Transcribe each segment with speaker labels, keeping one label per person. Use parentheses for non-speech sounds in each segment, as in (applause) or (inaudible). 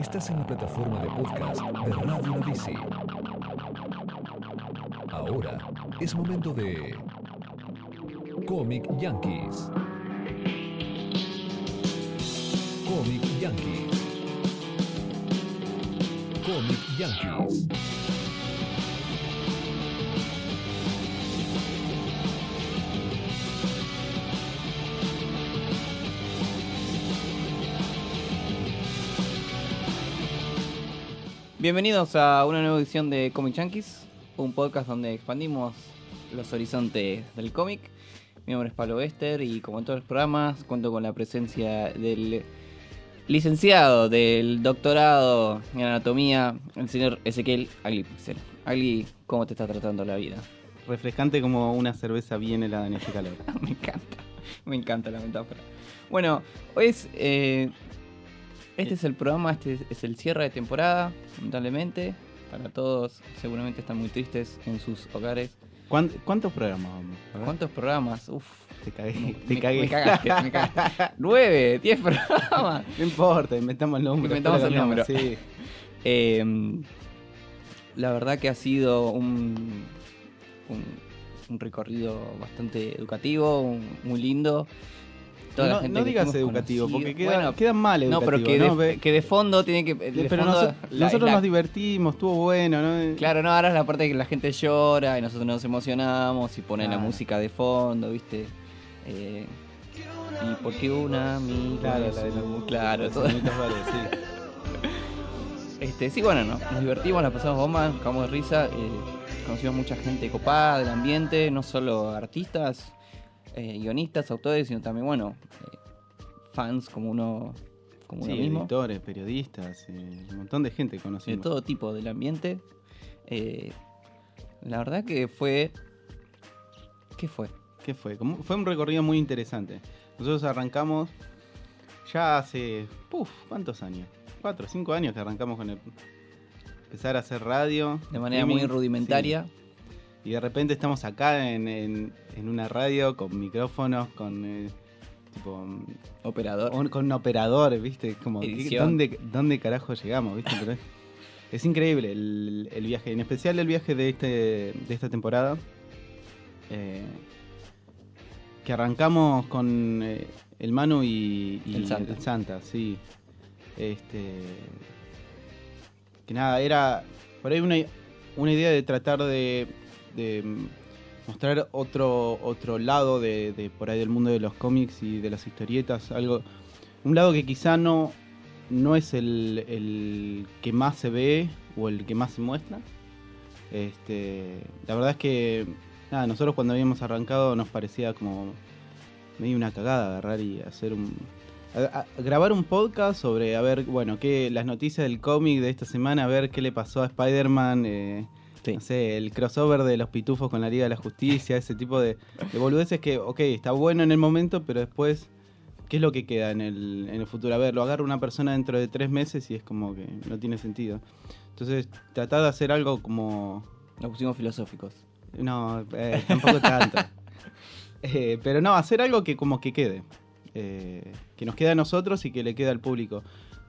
Speaker 1: Estás en la plataforma de podcast de Radio Novici. Ahora es momento de Comic Yankees. Comic Yankees. Comic Yankees.
Speaker 2: Bienvenidos a una nueva edición de Comic Yankees, un podcast donde expandimos los horizontes del cómic. Mi nombre es Pablo Bester y como en todos los programas cuento con la presencia del licenciado del doctorado en anatomía, el señor Ezequiel Agli Pixel. Agli, ¿cómo te está tratando la vida?
Speaker 3: Refrescante como una cerveza bien helada en este calor. (laughs)
Speaker 2: me encanta, me encanta la metáfora. Bueno, hoy es... eh, este es el programa, este es- el cierre de temporada, lamentablemente. Para todos, seguramente están muy tristes en sus hogares.
Speaker 3: ¿Cuán- ¿Cuántos programas vamos?
Speaker 2: ¿Cuántos programas? Uf,
Speaker 3: Te cagué. te
Speaker 2: me-
Speaker 3: cagué.
Speaker 2: me cagaste, me cagaste. (laughs) Nueve, diez programas.
Speaker 3: No importa, inventamos el número.
Speaker 2: Inventamos el número.
Speaker 3: Sí. (laughs)
Speaker 2: Eh, la verdad que ha sido un, un, un recorrido bastante educativo, un- muy lindo. Toda la
Speaker 3: No,
Speaker 2: gente
Speaker 3: no
Speaker 2: que
Speaker 3: digas educativo,
Speaker 2: conocido-
Speaker 3: porque queda,
Speaker 2: Bueno,
Speaker 3: queda mal
Speaker 2: no,
Speaker 3: educativo.
Speaker 2: pero que,
Speaker 3: ¿no?
Speaker 2: de,
Speaker 3: Ve-
Speaker 2: que de fondo tiene que... de
Speaker 3: pero
Speaker 2: fondo,
Speaker 3: noso-
Speaker 2: la-
Speaker 3: nosotros
Speaker 2: la-
Speaker 3: nos divertimos, estuvo bueno, ¿no?
Speaker 2: Claro, no, ahora es la parte que la gente llora y nosotros nos emocionamos y ponen la música de fondo, ¿viste? Eh, y por qué una amiga.
Speaker 3: Claro, la de los
Speaker 2: claro,
Speaker 3: los
Speaker 2: todo.
Speaker 3: varios, sí. (laughs)
Speaker 2: Este, sí, bueno, no, nos divertimos, la pasamos bomba, nos cagamos de risa, eh, conocimos mucha gente copada del ambiente, no solo artistas, eh, guionistas, autores, sino también, bueno, eh, fans como uno, como
Speaker 3: Sí,
Speaker 2: uno mismo.
Speaker 3: editores, periodistas, eh, un montón de gente
Speaker 2: de
Speaker 3: conocimos.
Speaker 2: todo tipo del ambiente. La verdad que fue... ¿Qué fue?
Speaker 3: ¿Qué fue? Como- fue un recorrido muy interesante. Nosotros arrancamos ya hace, puf, ¿cuántos años? Cuatro, cinco años que arrancamos con el, empezar a hacer radio.
Speaker 2: De manera muy rudimentaria.
Speaker 3: sí. Y de repente estamos acá en, en- en una radio con micrófonos, con eh, tipo mm,
Speaker 2: Operador.
Speaker 3: con un operador, ¿viste? Como, ¿qué-
Speaker 2: Edición.
Speaker 3: ¿dónde, ¿dónde carajo llegamos, viste? Pero es, es increíble el, el viaje, en especial el viaje de, este, de esta temporada. eh, que arrancamos con eh, el Manu y, y
Speaker 2: El Santa.
Speaker 3: el Santa, sí. Este, que nada, era por ahí una, una idea de tratar de, de mostrar otro, otro lado de, por ahí del mundo de los cómics y de las historietas, algo, un lado que quizá no, no es el, el que más se ve o el que más se muestra. Este, la verdad es que nada, nosotros cuando habíamos arrancado nos parecía como medio una cagada agarrar y hacer un grabar un podcast sobre a ver, bueno, qué las noticias del cómic de esta semana, a ver qué le pasó a Spider-Man, eh,
Speaker 2: Sí.
Speaker 3: no sé, el crossover de los pitufos con la Liga de la Justicia, ese tipo de, de boludeces que, ok, está bueno en el momento, pero después, ¿qué es lo que queda en el, en el futuro? A ver, lo agarra una persona dentro de tres meses y es como que no tiene sentido. Entonces, tratar de hacer algo como...
Speaker 2: Nos pusimos filosóficos.
Speaker 3: No, eh, tampoco tanto. (laughs) Eh, pero no, hacer algo que como que quede. Eh, que nos quede a nosotros y que le quede al público.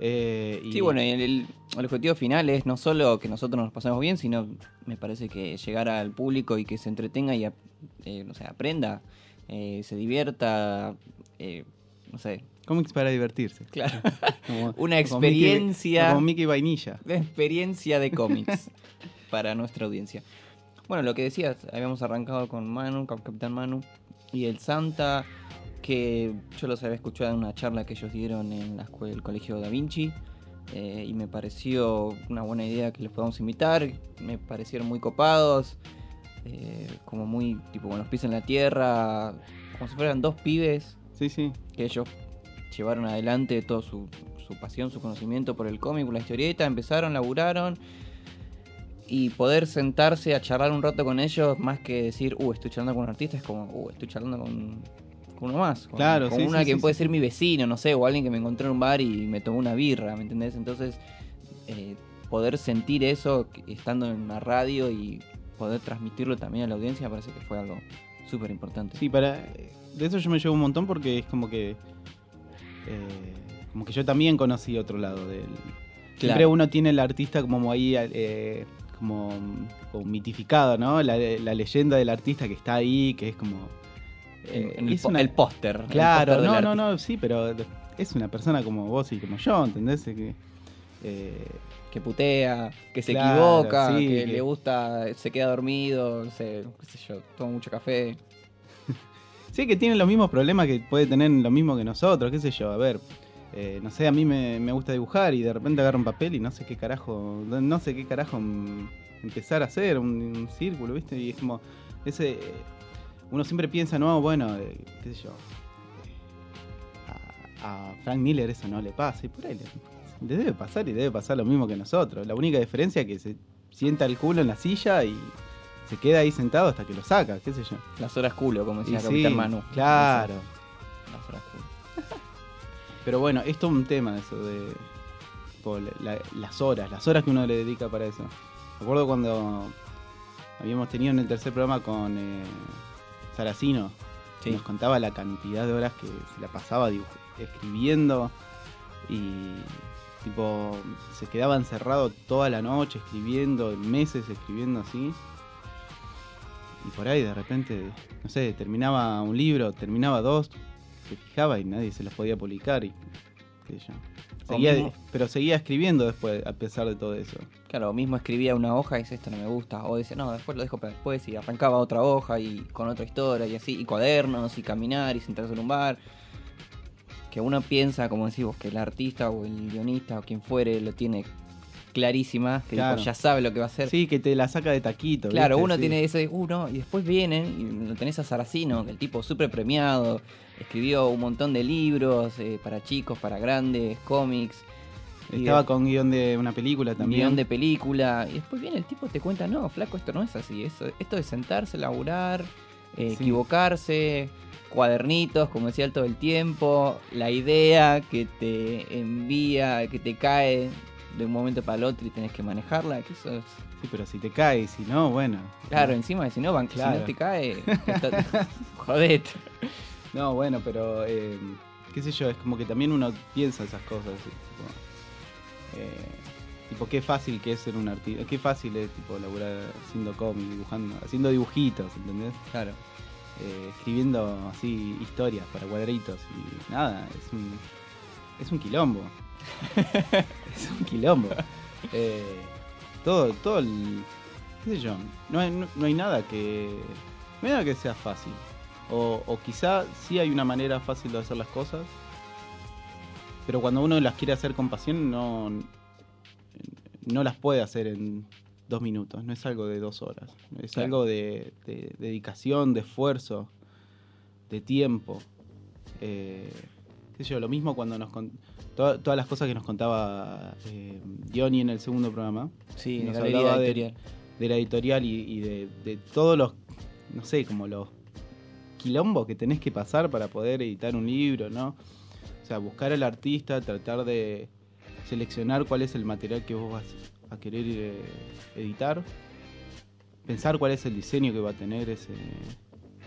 Speaker 3: Eh, y-
Speaker 2: Sí, bueno, y el, objetivo final es no solo que nosotros nos pasemos bien, sino me parece que llegar al público y que se entretenga y eh, no sé, aprenda, eh, se divierta, eh, no sé,
Speaker 3: Cómics para divertirse.
Speaker 2: claro, (laughs)
Speaker 3: Como- (laughs)
Speaker 2: una
Speaker 3: como Mickey-
Speaker 2: experiencia.
Speaker 3: como Mickey Vainilla.
Speaker 2: de (laughs) experiencia de cómics para nuestra audiencia. Bueno, lo que decías, habíamos arrancado con Manu, con Capitán Manu y el Santa, que yo los había escuchado en una charla que ellos dieron en la escuela, el Colegio Da Vinci. eh, y me pareció una buena idea que los podamos invitar. Me parecieron muy copados, eh, como muy tipo con los pies en la tierra, como si fueran dos pibes
Speaker 3: Sí, sí.
Speaker 2: que ellos llevaron adelante toda su, su pasión, su conocimiento por el cómic, por la historieta, empezaron, laburaron. Y poder sentarse a charlar un rato con ellos, más que decir, uh, estoy charlando con un artista, es como, uh, estoy charlando con, con uno más. Con,
Speaker 3: Claro,
Speaker 2: con
Speaker 3: sí,
Speaker 2: una
Speaker 3: sí,
Speaker 2: que
Speaker 3: sí,
Speaker 2: puede ser mi vecino, no sé, o alguien que me encontré en un bar y me tomó una birra, ¿me entendés? Entonces, eh, poder sentir eso estando en una radio y poder transmitirlo también a la audiencia, me parece que fue algo súper importante.
Speaker 3: Sí, para. De eso yo me llevo un montón porque es como que. eh, como que yo también conocí otro lado del, Siempre
Speaker 2: Claro.
Speaker 3: uno tiene el artista como ahí, eh, como, como mitificado, ¿no? La, la leyenda del artista que está ahí, que es como... eh,
Speaker 2: En el, po-
Speaker 3: una-
Speaker 2: el póster.
Speaker 3: Claro, no, no, no, sí, pero es una persona como vos y como yo, ¿entendés? Que, eh,
Speaker 2: Que putea, que se
Speaker 3: Claro,
Speaker 2: equivoca,
Speaker 3: sí,
Speaker 2: que,
Speaker 3: que-
Speaker 2: le gusta, se queda dormido, sé, qué sé yo, toma mucho café. (laughs)
Speaker 3: sí, que tiene los mismos problemas que puede tener lo mismo que nosotros, qué sé yo, a ver. eh, no sé, a mí me, me gusta dibujar y de repente agarro un papel y no sé qué carajo, no sé qué carajo mm, empezar a hacer, un, un círculo, ¿viste? Y es como, ese, uno siempre piensa, no, bueno, eh, qué sé yo, a, a Frank Miller eso no le pasa, y por ahí le, le debe pasar y debe pasar lo mismo que nosotros. La única diferencia es que se sienta el culo en la silla y se queda ahí sentado hasta que lo saca, qué sé yo.
Speaker 2: Las horas culo, como
Speaker 3: Y
Speaker 2: decía
Speaker 3: sí,
Speaker 2: Capitán Manu.
Speaker 3: Claro.
Speaker 2: Las horas culo. (laughs)
Speaker 3: Pero bueno, esto es un tema eso de la- las horas, las horas que uno le dedica para eso. Me acuerdo cuando habíamos tenido en el tercer programa con eh, Saracino, que
Speaker 2: Sí.
Speaker 3: nos contaba la cantidad de horas que se la pasaba escribiendo y tipo se quedaba encerrado toda la noche escribiendo, meses escribiendo así. Y por ahí de repente, no sé, terminaba un libro, terminaba dos, se fijaba y nadie se los podía publicar y qué sé yo.
Speaker 2: O
Speaker 3: Seguía-
Speaker 2: mismo-
Speaker 3: pero seguía escribiendo después, a pesar de todo eso.
Speaker 2: Claro, mismo escribía una hoja y dice esto no me gusta. O dice, no, después lo dejo para después y arrancaba otra hoja y con otra historia y así. Y cuadernos y caminar y sentarse en un bar. Que uno piensa, como decís vos, que el artista o el guionista o quien fuere lo tiene clarísima, que tipo, ya sabe lo que va a hacer.
Speaker 3: Sí, que te la saca de taquito.
Speaker 2: Claro,
Speaker 3: ¿viste?
Speaker 2: uno
Speaker 3: Sí.
Speaker 2: tiene ese uno y después vienen y lo tenés a Saracino, que el tipo súper premiado, escribió un montón de libros eh, para chicos, para grandes, cómics.
Speaker 3: Estaba con guion de una película también.
Speaker 2: guion de película. Y después viene el tipo y te cuenta, no, flaco, esto no es así. Eso, esto es sentarse, laburar, eh,
Speaker 3: Sí.
Speaker 2: equivocarse, cuadernitos, como decía todo el tiempo, la idea que te envía, que te cae de un momento para el otro y tenés que manejarla, que eso es...
Speaker 3: Sí, pero si te cae, si no, bueno.
Speaker 2: Claro, encima, si no, van, si
Speaker 3: Claro.
Speaker 2: no te cae, está- (laughs) (laughs) jodete.
Speaker 3: No, bueno, pero eh, qué sé yo, es como que también uno piensa esas cosas. ¿sí? Tipo, eh, tipo, qué fácil que es ser un artista, qué fácil es tipo laburar haciendo cómics, dibujando, haciendo dibujitos, ¿entendés?
Speaker 2: Claro.
Speaker 3: Eh, escribiendo así historias para cuadritos y nada, es un, es un quilombo. (laughs) es un quilombo. Eh, todo, todo el. qué sé yo, no hay, no, no hay nada que. No hay nada que sea fácil. O, o quizá sí hay una manera fácil de hacer las cosas. Pero cuando uno las quiere hacer con pasión, no, no las puede hacer en dos minutos. No es algo de dos horas. Es
Speaker 2: Claro.
Speaker 3: algo de, de dedicación, de esfuerzo, de tiempo. Eh, qué sé yo, lo mismo cuando nos con- to- todas las cosas que nos contaba eh, Johnny en el segundo programa
Speaker 2: Sí,
Speaker 3: Nos hablaba de-
Speaker 2: editorial.
Speaker 3: de la editorial y, y de, de todos los, no sé, como los quilombos que tenés que pasar para poder editar un libro, ¿no? O sea, buscar al artista, tratar de seleccionar cuál es el material que vos vas a querer eh, editar, pensar cuál es el diseño que va a tener ese,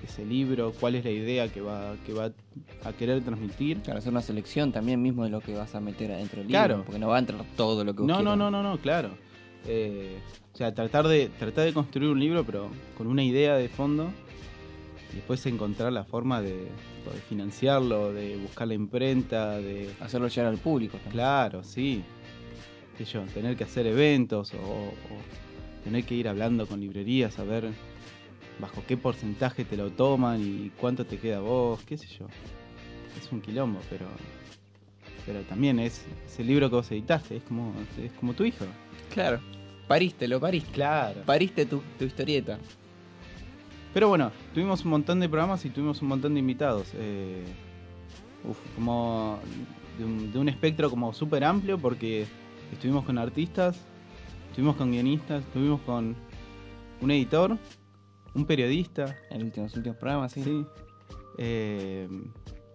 Speaker 3: ese libro, cuál es la idea que va, que va a querer transmitir.
Speaker 2: Claro, hacer una selección también mismo de lo que vas a meter adentro del
Speaker 3: Claro.
Speaker 2: libro, porque no va a entrar todo lo que vos
Speaker 3: No, no,
Speaker 2: quieras.
Speaker 3: no, no, no, claro. Eh, o sea, tratar de, tratar de construir un libro, pero con una idea de fondo. Y después encontrar la forma de, de financiarlo, de buscar la imprenta, de...
Speaker 2: Hacerlo llegar al público también.
Speaker 3: Claro, sí. Yo, tener que hacer eventos o, o tener que ir hablando con librerías a ver bajo qué porcentaje te lo toman y cuánto te queda a vos, qué sé yo. Es un quilombo, pero pero también es, es el libro que vos editaste, es como, es como tu hijo.
Speaker 2: Claro. Pariste, lo pariste.
Speaker 3: Claro.
Speaker 2: Pariste tu, tu historieta.
Speaker 3: Pero bueno, tuvimos un montón de programas y tuvimos un montón de invitados. eh, uf, como de un, de un espectro como súper amplio porque estuvimos con artistas, estuvimos con guionistas, estuvimos con un editor, un periodista.
Speaker 2: En últimos, últimos programas, sí.
Speaker 3: Sí. Eh,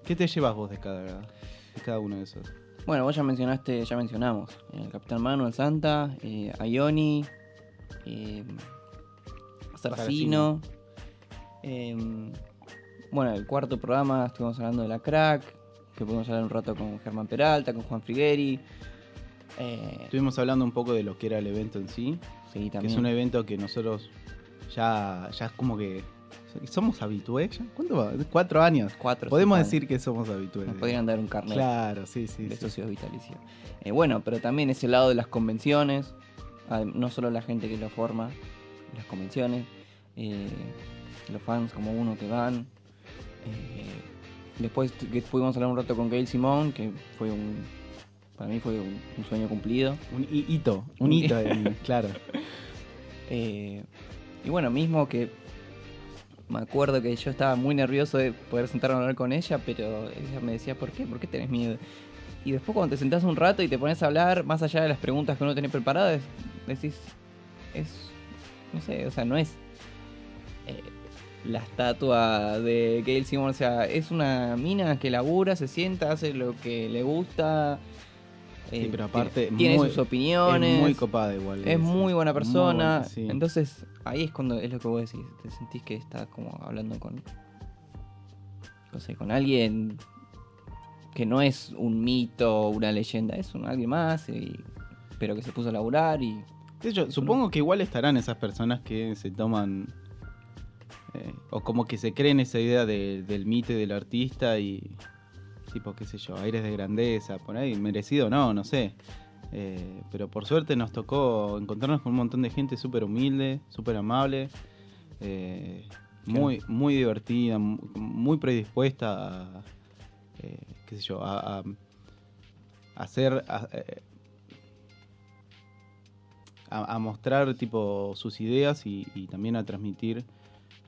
Speaker 3: ¿Qué te llevas vos de cada, de cada uno de esos?
Speaker 2: Bueno, vos ya mencionaste, ya mencionamos. El Capitán Manu, el Santa, eh, Ioni, eh, Saracino. eh, bueno, el cuarto programa estuvimos hablando de la crack, que pudimos hablar un rato con Germán Peralta, con Juan Frigueri. Eh,
Speaker 3: Estuvimos hablando un poco de lo que era el evento en sí,
Speaker 2: sí,
Speaker 3: que
Speaker 2: también.
Speaker 3: es un evento que nosotros ya, ya es como que somos habitués. ya? ¿Cuánto va? ¿Cuatro años?
Speaker 2: Cuatro,
Speaker 3: Podemos
Speaker 2: cinco
Speaker 3: decir que somos habitués.
Speaker 2: Nos podrían dar un carnet
Speaker 3: Claro, sí, sí.
Speaker 2: de
Speaker 3: sí.
Speaker 2: socio vitalicio. Eh, bueno, pero también ese lado de las convenciones, ah, no solo la gente que lo forma, las convenciones, eh, los fans como uno que van. eh, después que pudimos hablar un rato con Gail Simón, que fue un, para mí fue un, un sueño cumplido.
Speaker 3: Un hi- hito, un hito, (laughs) claro.
Speaker 2: Eh, y bueno, mismo que me acuerdo que yo estaba muy nervioso de poder sentarme a hablar con ella, pero ella me decía, ¿por qué? ¿Por qué tenés miedo? Y después cuando te sentás un rato y te pones a hablar, más allá de las preguntas que uno tiene preparadas, decís, es, no sé, o sea, no es eh, la estatua de Gail Simon, o sea, es una mina que labura, se sienta, hace lo que le gusta.
Speaker 3: Sí, pero aparte
Speaker 2: tiene, tiene
Speaker 3: muy-
Speaker 2: sus opiniones.
Speaker 3: Es muy copada igual.
Speaker 2: Es muy buena persona.
Speaker 3: buena, sí.
Speaker 2: Entonces, ahí es cuando es lo que vos decís. Te sentís que estás como hablando con. No sé, con alguien que no es un mito una leyenda, es un alguien más, y- pero que se puso a laburar y.
Speaker 3: De hecho, supongo que igual estarán esas personas que se toman. eh, o como que se creen esa idea de- del mito y del artista y. Tipo, qué sé yo, aires de grandeza, por ahí, merecido o no, no sé. Eh, pero por suerte nos tocó encontrarnos con un montón de gente súper humilde, súper amable, eh, muy, muy divertida, mu- muy predispuesta a, eh, qué sé yo, a, hacer, a- a, a mostrar tipo sus ideas y, y también a transmitir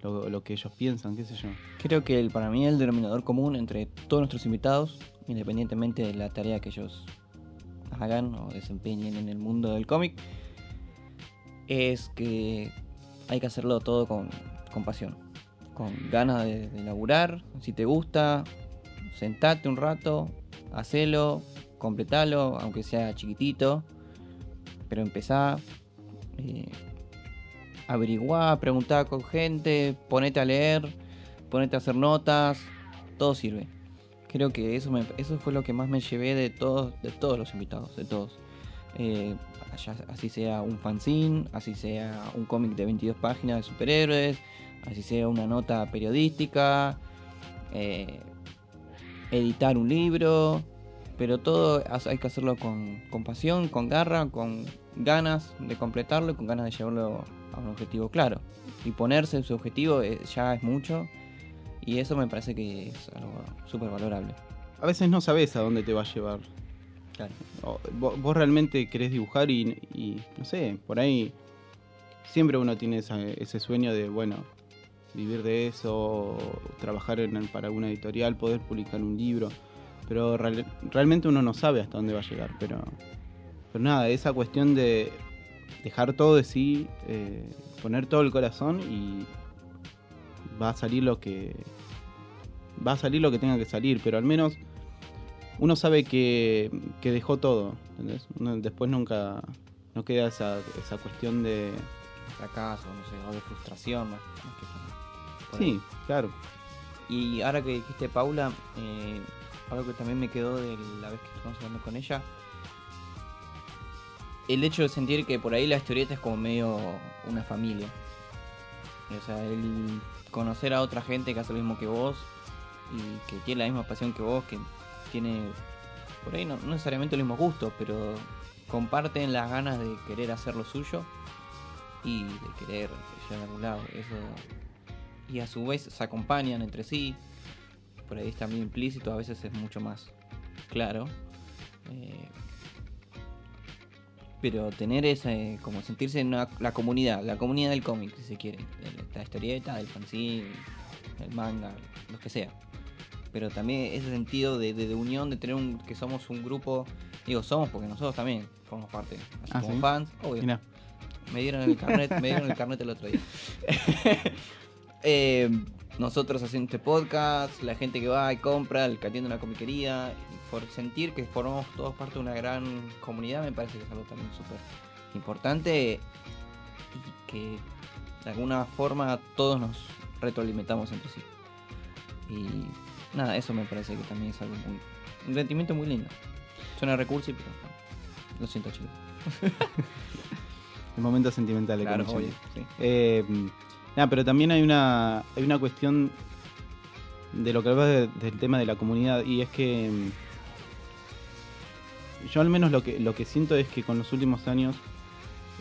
Speaker 3: lo, que ellos piensan, qué sé yo.
Speaker 2: Creo que el, para mí el denominador común entre todos nuestros invitados, independientemente de la tarea que ellos hagan o desempeñen en el mundo del cómic, es que hay que hacerlo todo con, con pasión, con ganas de, de laburar. Si te gusta, sentate un rato, hacelo, completalo, aunque sea chiquitito, pero empezá. eh, averiguá, preguntá con gente, ponete a leer, ponete a hacer notas, todo sirve. Creo que eso, me- eso fue lo que más me llevé de todos, de todos los invitados, de todos. Eh, así sea un fanzine, así sea un cómic de 22 páginas de superhéroes, así sea una nota periodística, eh, editar un libro, pero todo hay que hacerlo con, con pasión, con garra, con ganas de completarlo y con ganas de llevarlo a un objetivo claro. Y ponerse su objetivo eh, ya es mucho y eso me parece que es algo súper valorable.
Speaker 3: A veces no sabes a dónde te va a llevar.
Speaker 2: Claro.
Speaker 3: O- vos, realmente querés dibujar y, y, no sé, por ahí siempre uno tiene esa- ese sueño de, bueno, vivir de eso, trabajar en, para una editorial, poder publicar un libro, pero real- realmente uno no sabe hasta dónde va a llegar, pero, pero nada, esa cuestión de dejar todo de sí, eh, poner todo el corazón y va a salir lo que va a salir lo que tenga que salir, pero al menos uno sabe que, que dejó todo, ¿entendés? Uno después nunca no queda esa, esa cuestión de
Speaker 2: Fracaso, no sé, o de frustración más, que
Speaker 3: sí,
Speaker 2: ahí.
Speaker 3: claro.
Speaker 2: Y ahora que dijiste Paula, eh, algo que también me quedó de la vez que estuvimos hablando con ella, el hecho de sentir que por ahí la historieta es como medio una familia. O sea, el conocer a otra gente que hace lo mismo que vos y que tiene la misma pasión que vos, que tiene por ahí no, necesariamente los mismos gustos, pero comparten las ganas de querer hacer lo suyo y de querer llegar a algún lado. Eso y a su vez se acompañan entre sí. Por ahí está muy implícito, a veces es mucho más claro. Eh, pero tener ese, como sentirse en una- la comunidad, la comunidad del cómic, si se quiere, la historieta, del fanzine, del manga, lo que sea. Pero también ese sentido de, de- de unión, de tener un, que somos un grupo, digo somos porque nosotros también formamos parte, así
Speaker 3: Ah,
Speaker 2: como
Speaker 3: ¿sí?
Speaker 2: fans, obvio.
Speaker 3: Mirá,
Speaker 2: Me dieron el carnet, me dieron el carnet el otro día. (laughs) (laughs) Eh, nosotros haciendo este podcast, la gente que va y compra, el que atiende una comiquería, y por sentir que formamos todos parte de una gran comunidad, me parece que es algo también súper importante y que de alguna forma todos nos retroalimentamos entre sí. Y nada, eso me parece que también es algo muy. un sentimiento muy lindo. Suena recursi, pero Lo siento, chicos. (laughs)
Speaker 3: El momento sentimental de
Speaker 2: Claro, obvio, sí.
Speaker 3: Eh, nada, pero también hay una, hay una cuestión de lo que hablas de- del tema de la comunidad y es que mm, yo al menos lo que, lo que siento es que con los últimos años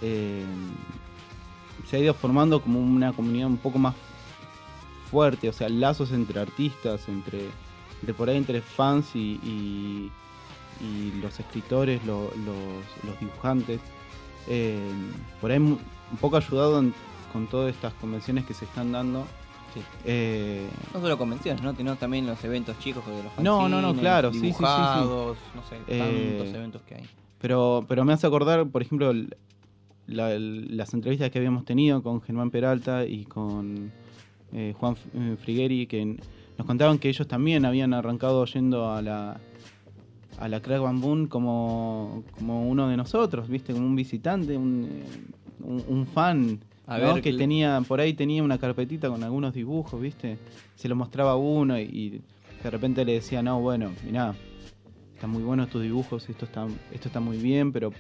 Speaker 3: eh, se ha ido formando como una comunidad un poco más fuerte, o sea, lazos entre artistas, entre, entre por ahí entre fans y, y- los escritores, lo- los, los dibujantes. Eh, por ahí un poco ayudado en- con todas estas convenciones que se están dando.
Speaker 2: Sí.
Speaker 3: Eh,
Speaker 2: No solo convenciones, ¿no? Sino también los eventos chicos de los
Speaker 3: No, no, no, claro, sí, sí, sí, sí.
Speaker 2: no sé,
Speaker 3: Eh,
Speaker 2: tantos eventos que hay.
Speaker 3: Pero, pero me hace acordar, por ejemplo, la- las entrevistas que habíamos tenido con Germán Peralta y con eh, Juan Frigueri, que nos contaban que ellos también habían arrancado yendo a la a la Crack Bamboo como, como uno de nosotros, ¿viste? Como un visitante, un, un, un fan.
Speaker 2: A
Speaker 3: ¿no?
Speaker 2: ver,
Speaker 3: que tenía por ahí tenía una carpetita con algunos dibujos, ¿viste? Se lo mostraba a uno y, y de repente le decía, no, bueno, mirá, están muy buenos tus dibujos, esto está, esto está muy bien, pero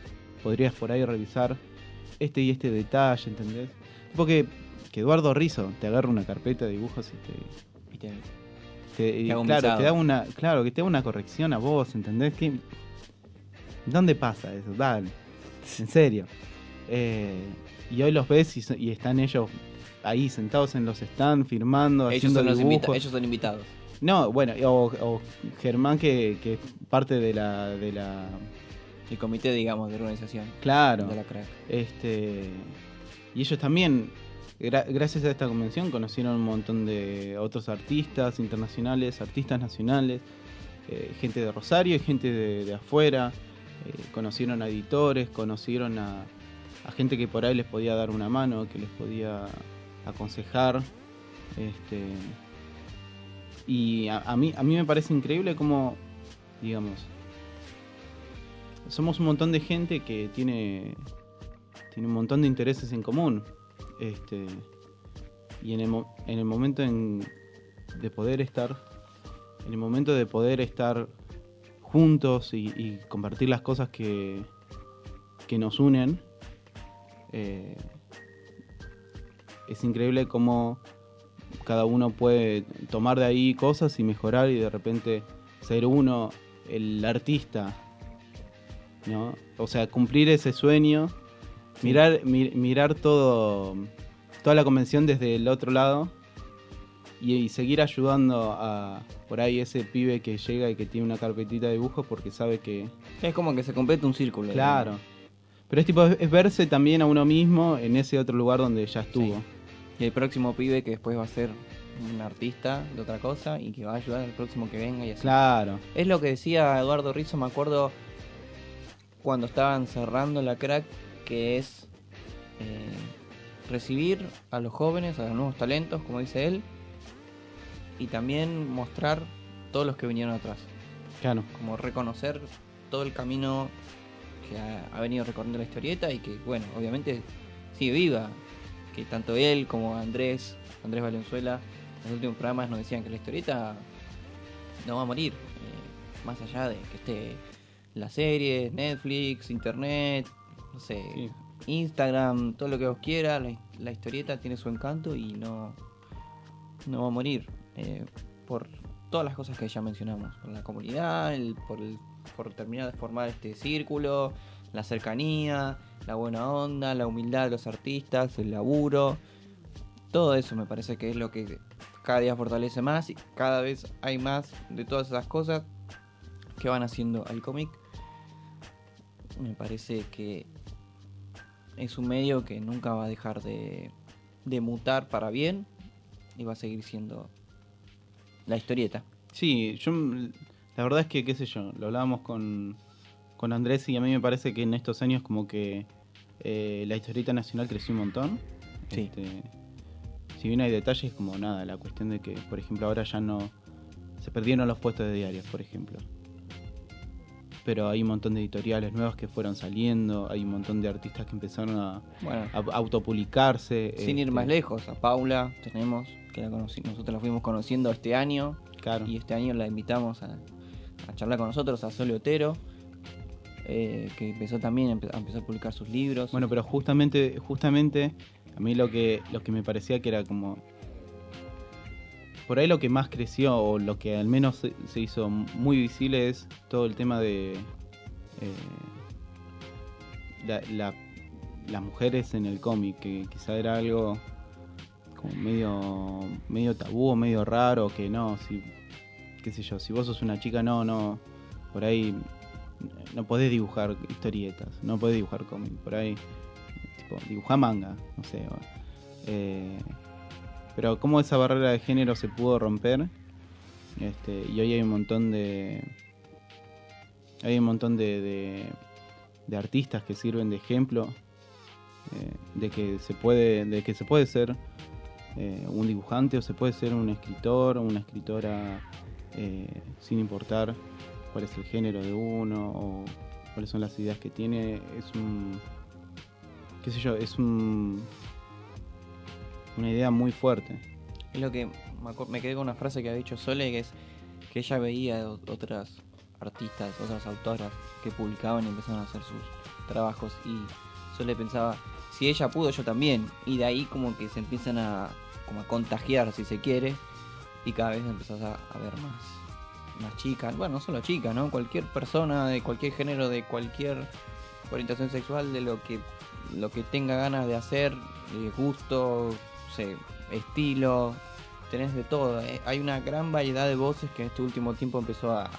Speaker 3: podrías por ahí revisar este y este detalle, ¿entendés? Porque que Eduardo Rizzo te agarra una carpeta de dibujos y te,
Speaker 2: Y te-
Speaker 3: te- y claro, te da una, claro, que te da una corrección a vos, ¿entendés? ¿Qué- ¿Dónde pasa eso? Dale, en serio. Eh, y hoy los ves y, están ellos ahí sentados en los stands firmando,
Speaker 2: ellos,
Speaker 3: haciendo
Speaker 2: son los invita- ellos son invitados.
Speaker 3: No, bueno, o, o Germán que, que es parte de la, de la,
Speaker 2: El comité, digamos, de organización
Speaker 3: claro,
Speaker 2: de la crack.
Speaker 3: este, y ellos también, gra- gracias a esta convención, conocieron un montón de otros artistas internacionales, artistas nacionales, eh, gente de Rosario y gente de, de afuera, eh, conocieron a editores, conocieron a, a gente que por ahí les podía dar una mano, que les podía aconsejar, este, y a, mí, a mí me parece increíble cómo, digamos, somos un montón de gente que tiene, tiene un montón de intereses en común. Este, y en el, en el momento en- de poder estar, en el momento de poder estar juntos y, y compartir las cosas que, que nos unen, eh, es increíble cómo cada uno puede tomar de ahí cosas y mejorar y de repente ser uno el artista, ¿no? O sea, cumplir ese sueño, mirar, mi- mirar todo, toda la convención desde el otro lado y, y seguir ayudando a por ahí ese pibe que llega y que tiene una carpetita de dibujos porque sabe que,
Speaker 2: Es como que se completa un círculo.
Speaker 3: claro. Pero es tipo, es es verse también a uno mismo en ese otro lugar donde ya estuvo.
Speaker 2: Sí. Y el próximo pibe que después va a ser un artista de otra cosa y que va a ayudar al próximo que venga y así.
Speaker 3: Claro.
Speaker 2: Es lo que decía Eduardo Rizzo, me acuerdo cuando estaban cerrando la crack, que es eh, recibir a los jóvenes, a los nuevos talentos, como dice él, y también mostrar todos los que vinieron atrás.
Speaker 3: Claro.
Speaker 2: Como reconocer todo el camino que ha, ha venido recorriendo la historieta y que, bueno, obviamente sigue viva. Que tanto él como Andrés, Andrés Valenzuela, en los últimos programas nos decían que la historieta no va a morir. eh, más allá de que esté la serie, Netflix, Internet, no sé,
Speaker 3: Sí.
Speaker 2: Instagram, todo lo que vos quieras, la, la historieta tiene su encanto y no, no va a morir. eh, por todas las cosas que ya mencionamos. Por la comunidad, el- por, el- por terminar de formar este círculo, la cercanía, la buena onda, la humildad de los artistas, el laburo. Todo eso me parece que es lo que cada día fortalece más y cada vez hay más de todas esas cosas que van haciendo al cómic. Me parece que es un medio que nunca va a dejar de, mutar para bien y va a seguir siendo la historieta.
Speaker 3: Sí, yo la verdad es que, qué sé yo, lo hablábamos con, con Andrés y a mí me parece que en estos años como que eh, la historieta nacional creció un montón.
Speaker 2: Sí.
Speaker 3: Este, si bien hay detalles como nada, la cuestión de que, por ejemplo, ahora ya no... Se perdieron los puestos de diarios, por ejemplo. Pero hay un montón de editoriales nuevas que fueron saliendo, hay un montón de artistas que empezaron a,
Speaker 2: Bueno,
Speaker 3: a autopublicarse.
Speaker 2: sin ir
Speaker 3: este,
Speaker 2: más lejos, a Paula tenemos, que la conocí- nosotros la fuimos conociendo este año
Speaker 3: Claro.
Speaker 2: y este año la invitamos a, a charlar con nosotros, a Sole Otero. eh, que empezó también, empe- empezó a publicar sus libros.
Speaker 3: Bueno, pero justamente, justamente, a mí lo que, lo que me parecía que era como. Por ahí lo que más creció, o lo que al menos se, hizo muy visible, es todo el tema de. eh, la- la- las mujeres en el cómic, que quizá era algo como medio, medio tabú medio raro, que no, si, qué sé yo, si vos sos una chica, no, no, por ahí no podés dibujar historietas, no podés dibujar cómic, por ahí, tipo, dibujar manga, no sé. eh, pero cómo esa barrera de género se pudo romper, este, y hoy hay un montón de... Hay un montón de, de, de artistas que sirven de ejemplo eh, de que se puede, de que se puede ser eh, un dibujante o se puede ser un escritor o una escritora eh, sin importar cuál es el género de uno o cuáles son las ideas que tiene. Es un, qué sé yo, es un, una idea muy fuerte.
Speaker 2: Es lo que me, quedé con una frase que ha dicho Sole, que es que ella veía otras artistas, otras autoras que publicaban y empezaron a hacer sus trabajos y Sole pensaba, si ella pudo, yo también. Y de ahí como que se empiezan a, como a contagiar, si se quiere, y cada vez empezás a, ver más, más chicas, bueno, no solo chicas, ¿no? Cualquier persona de cualquier género, de cualquier orientación sexual, de lo que, lo que tenga ganas de hacer, de gusto, sé, estilo, tenés de todo. eh. Hay una gran variedad de voces que en este último tiempo empezó a,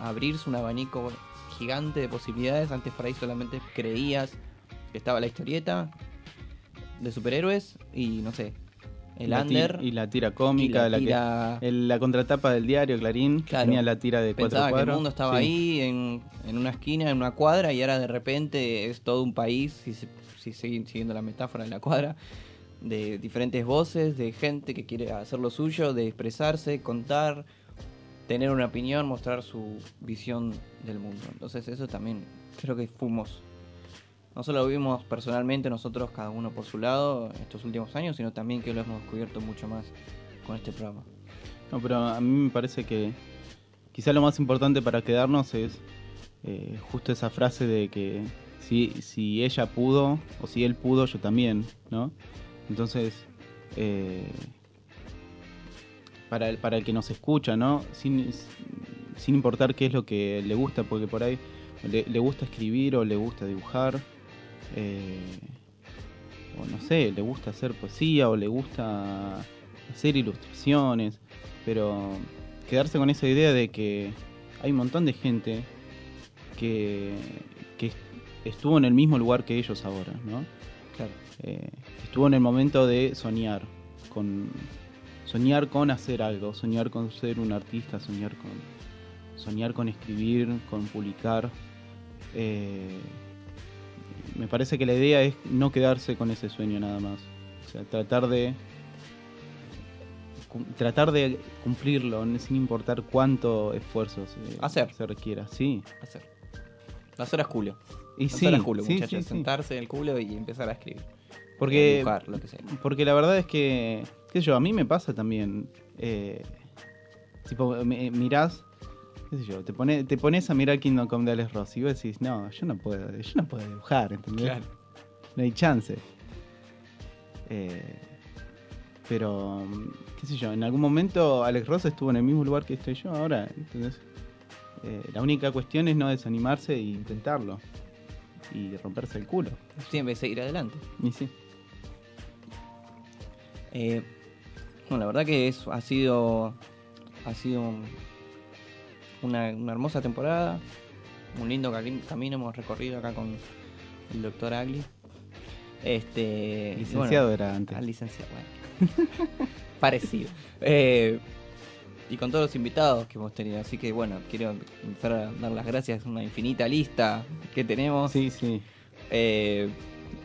Speaker 2: a abrirse un abanico gigante de posibilidades. Antes por ahí solamente creías que estaba la historieta de superhéroes y no sé, el
Speaker 3: La
Speaker 2: under
Speaker 3: y la tira cómica,
Speaker 2: la
Speaker 3: la, que- el- la contratapa del diario Clarín
Speaker 2: Claro.
Speaker 3: tenía la tira de cuatro
Speaker 2: Pensaba que el
Speaker 3: cuadros.
Speaker 2: mundo estaba
Speaker 3: Sí.
Speaker 2: ahí en, en una esquina, en una cuadra, y ahora de repente es todo un país, si, si siguen siguiendo la metáfora de la cuadra, de diferentes voces, de gente que quiere hacer lo suyo, de expresarse, contar, tener una opinión, mostrar su visión del mundo. Entonces eso también creo que fuimos, no solo lo vimos personalmente nosotros, cada uno por su lado, estos últimos años, sino también que lo hemos descubierto mucho más con este programa.
Speaker 3: No, pero a mí me parece que quizá lo más importante para quedarnos es eh, justo esa frase de que si, si ella pudo o si él pudo, yo también, ¿no? Entonces, eh, para, el, para el que nos escucha, ¿no? Sin, sin importar qué es lo que le gusta, porque por ahí le, le gusta escribir o le gusta dibujar, eh, o no sé, le gusta hacer poesía o le gusta hacer ilustraciones, pero quedarse con esa idea de que hay un montón de gente que, que estuvo en el mismo lugar que ellos ahora, ¿no?
Speaker 2: Claro.
Speaker 3: Eh, estuvo en el momento de soñar con soñar con hacer algo, soñar con ser un artista, soñar con soñar con escribir, con publicar. Eh, me parece que la idea es no quedarse con ese sueño nada más, o sea, tratar de tratar de cumplirlo sin importar cuánto esfuerzo se,
Speaker 2: Hacer.
Speaker 3: se requiera. Sí,
Speaker 2: hacer. Las horas culo.
Speaker 3: y
Speaker 2: Las
Speaker 3: sí,
Speaker 2: horas culo,
Speaker 3: sí,
Speaker 2: muchachos.
Speaker 3: sí.
Speaker 2: Sentarse en el culo y empezar a escribir.
Speaker 3: porque
Speaker 2: dibujar, lo que sea.
Speaker 3: Porque la verdad es que, qué sé yo, a mí me pasa también. eh, tipo, me- mirás, qué sé yo, te, pone, te pones a mirar Kingdom Come de Alex Ross y vos decís, no, yo no puedo, yo no puedo dibujar, ¿entendés? No hay chance. Eh, pero, qué sé yo, en algún momento Alex Ross estuvo en el mismo lugar que estoy yo ahora, ¿entendés? Eh, la única cuestión es no desanimarse e intentarlo. Y romperse el culo.
Speaker 2: Siempre seguir adelante.
Speaker 3: Y sí.
Speaker 2: Eh, bueno, la verdad que es, ha sido ha sido un- una, una hermosa temporada, un lindo camino hemos recorrido acá con el doctor Agli. Este,
Speaker 3: Licenciado
Speaker 2: bueno,
Speaker 3: era antes.
Speaker 2: al licenciado, bueno. parecido. Eh, y con todos los invitados que hemos tenido, así que bueno, quiero empezar a dar las gracias, una infinita lista que tenemos.
Speaker 3: Sí, sí.
Speaker 2: Eh,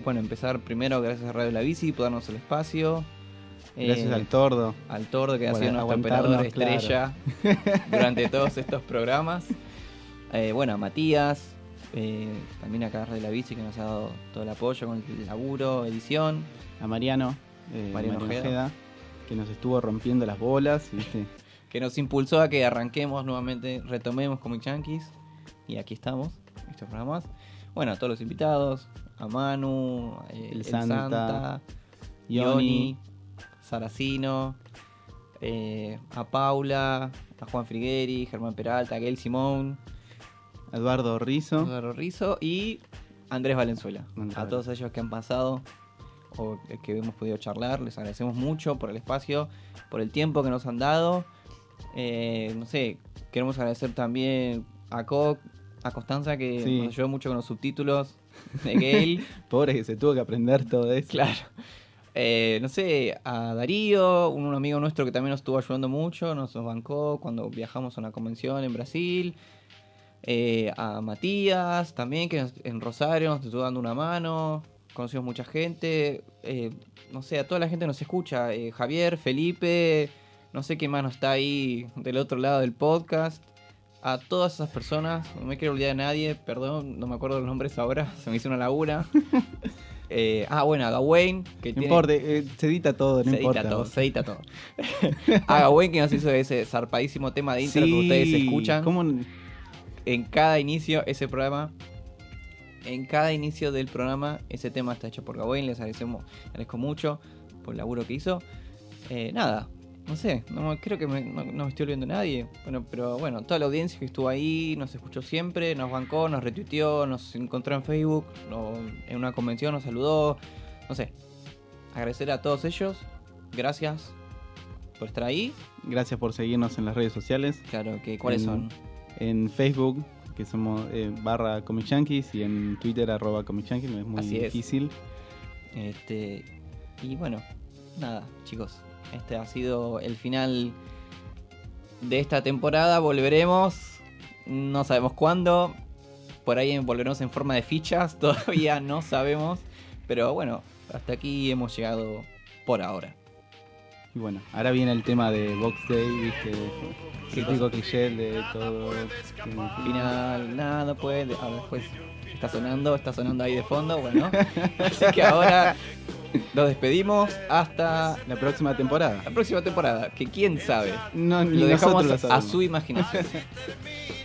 Speaker 2: bueno, empezar primero gracias a Radio La Bici por darnos el espacio.
Speaker 3: Gracias
Speaker 2: Eh,
Speaker 3: al tordo.
Speaker 2: al Tordo que ha sido nuestro operador estrella (laughs) durante todos estos programas. Eh, bueno, a Matías, eh, también a Radio La Bici que nos ha dado todo el apoyo con el laburo, edición.
Speaker 3: A Mariano,
Speaker 2: Mariano
Speaker 3: Mariano
Speaker 2: Ojeda.
Speaker 3: Que nos estuvo rompiendo las bolas. ¿viste? (laughs)
Speaker 2: que nos impulsó a que arranquemos nuevamente, retomemos Comic Yankees. Y aquí estamos. estos programas. Bueno, a todos los invitados, a Manu,
Speaker 3: El
Speaker 2: el,
Speaker 3: Santa,
Speaker 2: Santa.
Speaker 3: Ioni,
Speaker 2: Saracino, eh, a Paula, a Juan Frigueri, Germán Peralta, a Gail Simón,
Speaker 3: Eduardo Rizzo.
Speaker 2: Eduardo Rizzo y Andrés Valenzuela.
Speaker 3: Andrés
Speaker 2: A todos ellos que han pasado o que hemos podido charlar, les agradecemos mucho por el espacio, por el tiempo que nos han dado. Eh, no sé, queremos agradecer también a Coc, a Constanza que
Speaker 3: Sí.
Speaker 2: nos ayudó mucho con los subtítulos de Gail. (laughs)
Speaker 3: Pobre que se tuvo que aprender todo eso.
Speaker 2: claro. Eh, no sé, a Darío, un, amigo nuestro que también nos estuvo ayudando mucho, nos bancó cuando viajamos a una convención en Brasil. Eh, a Matías también, que nos- en Rosario nos estuvo dando una mano. Conocimos mucha gente. eh, no sé, a toda la gente nos escucha. eh, Javier, Felipe, no sé quién más no está ahí del otro lado del podcast. A todas esas personas, no me quiero olvidar de nadie, perdón, no me acuerdo los nombres ahora, (laughs) se me hizo una laguna. (laughs) Eh, ah, bueno, a Gawain, que
Speaker 3: No
Speaker 2: tiene-
Speaker 3: importa, eh, se edita todo, no
Speaker 2: se
Speaker 3: importa.
Speaker 2: edita todo, se edita todo. (laughs) a Gawain que nos hizo ese zarpadísimo tema de intro que ustedes escuchan
Speaker 3: ¿Cómo?
Speaker 2: en cada inicio ese programa. En cada inicio del programa, ese tema está hecho por Gawain. Les agradecemos, agradezco mucho por el laburo que hizo. Eh, nada, no sé, no, creo que me- no, no me estoy olvidando de nadie. Bueno, pero bueno, toda la audiencia que estuvo ahí, nos escuchó siempre, nos bancó, nos retuiteó, nos encontró en Facebook, no- en una convención nos saludó. No sé, agradecer a todos ellos. Gracias por estar ahí.
Speaker 3: Gracias por seguirnos en las redes sociales.
Speaker 2: Claro, que ¿cuáles
Speaker 3: En-
Speaker 2: son?
Speaker 3: En Facebook, que somos eh, barra Comic Yankees, y en Twitter arroba Comic Yankees, no es muy
Speaker 2: Así es.
Speaker 3: difícil.
Speaker 2: Este, y bueno, nada, chicos. Este ha sido el final de esta temporada. Volveremos. No sabemos cuándo. Por ahí volveremos en forma de fichas. (laughs) Todavía no sabemos. Pero bueno, hasta aquí hemos llegado por ahora.
Speaker 3: Y bueno, ahora viene el tema de Box Day, viste, (laughs)
Speaker 2: ¿Qué
Speaker 3: típico cliché de todo.
Speaker 2: Final, nada, pues. Ahora después está sonando, está sonando ahí de fondo. Bueno, (laughs) así que ahora (laughs) nos despedimos hasta
Speaker 3: La próxima temporada.
Speaker 2: la próxima temporada. Que quién sabe.
Speaker 3: No, ni
Speaker 2: Lo dejamos
Speaker 3: lo
Speaker 2: a su imaginación. (laughs)